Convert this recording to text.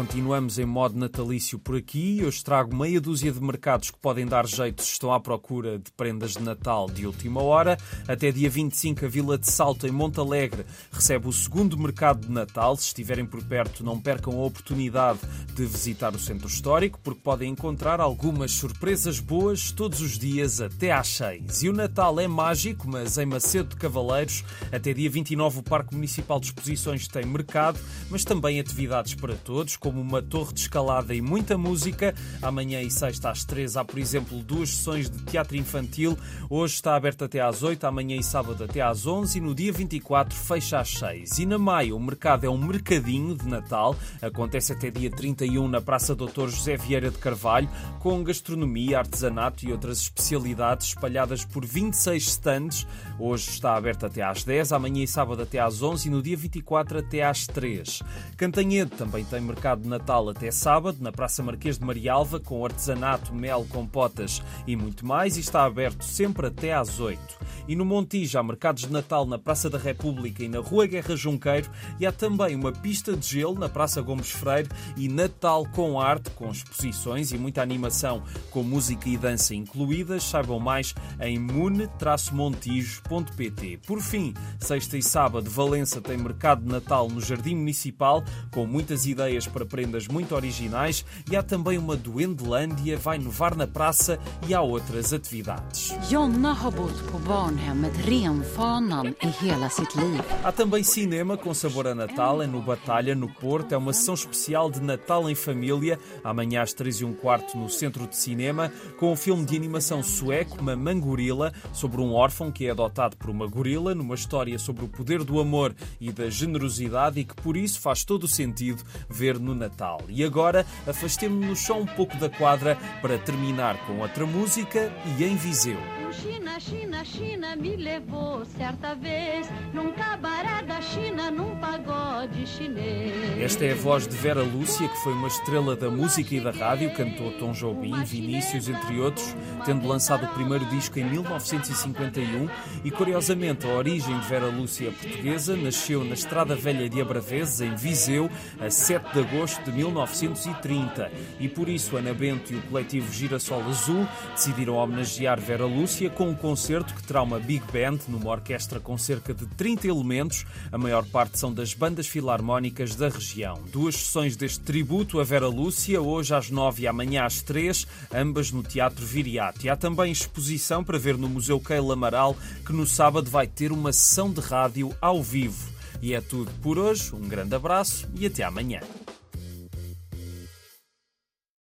Continuamos em modo natalício por aqui. Hoje trago meia dúzia de mercados que podem dar jeito se estão à procura de prendas de Natal de última hora. Até dia 25, a Vila de Salto, em Montalegre, recebe o segundo mercado de Natal. Se estiverem por perto, não percam a oportunidade de visitar o centro histórico, porque podem encontrar algumas surpresas boas todos os dias até às 6. E o Natal é mágico, mas em Macedo de Cavaleiros, até dia 29, o Parque Municipal de Exposições tem mercado, mas também atividades para todos, como uma torre de escalada e muita música. Amanhã e sexta às 3 há, por exemplo, duas sessões de teatro infantil. Hoje está aberto até às 8, amanhã e sábado até às 11 e no dia 24 fecha às 6. E na Maia o mercado é um mercadinho de Natal. Acontece até dia 31 na Praça Doutor José Vieira de Carvalho, com gastronomia, artesanato e outras especialidades espalhadas por 26 stands. Hoje está aberto até às 10, amanhã e sábado até às 11 e no dia 24 até às 3. Cantanhede também tem mercado de Natal até sábado, na Praça Marquês de Marialva, com artesanato, mel, compotas e muito mais, e está aberto sempre até às 8. E no Montijo há mercados de Natal na Praça da República e na Rua Guerra Junqueiro, e há também uma pista de gelo na Praça Gomes Freire e Natal com arte, com exposições e muita animação com música e dança incluídas. Saibam mais em mune-montijo.pt. Por fim, sexta e sábado, Valença tem mercado de Natal no Jardim Municipal, com muitas ideias para prendas muito originais e há também uma Duendelândia, vai nevar na praça e há outras atividades. Barnhemmet Renfanan i hela sitt liv. Há também cinema com sabor a Natal, é no Batalha, no Porto. É uma sessão especial de Natal em Família, amanhã às 3 e um quarto no Centro de Cinema, com um filme de animação sueco, Mamãe Gorila, sobre um órfão que é adotado por uma gorila, numa história sobre o poder do amor e da generosidade e que por isso faz todo o sentido ver no Natal. E agora afastemos-nos só um pouco da quadra para terminar com outra música e em Viseu. China, China, China me levou certa vez num cabaré da China, num pagode chinês. Esta é a voz de Vera Lúcia, que foi uma estrela da música e da rádio, cantou Tom Jobim, Vinícius, entre outros, tendo lançado o primeiro disco em 1951 e, curiosamente, a origem de Vera Lúcia é portuguesa nasceu na Estrada Velha de Abraveses, em Viseu, a 7 de agosto de 1930. E por isso Ana Bento e o coletivo Girassol Azul decidiram homenagear Vera Lúcia com um concerto que terá uma big band numa orquestra com cerca de 30 elementos. A maior parte são das bandas filarmónicas da região. Duas sessões deste tributo a Vera Lúcia, hoje às 9 e amanhã às 3, ambas no Teatro Viriato. E há também exposição para ver no Museu Keila Amaral, que no sábado vai ter uma sessão de rádio ao vivo. E é tudo por hoje. Um grande abraço e até amanhã.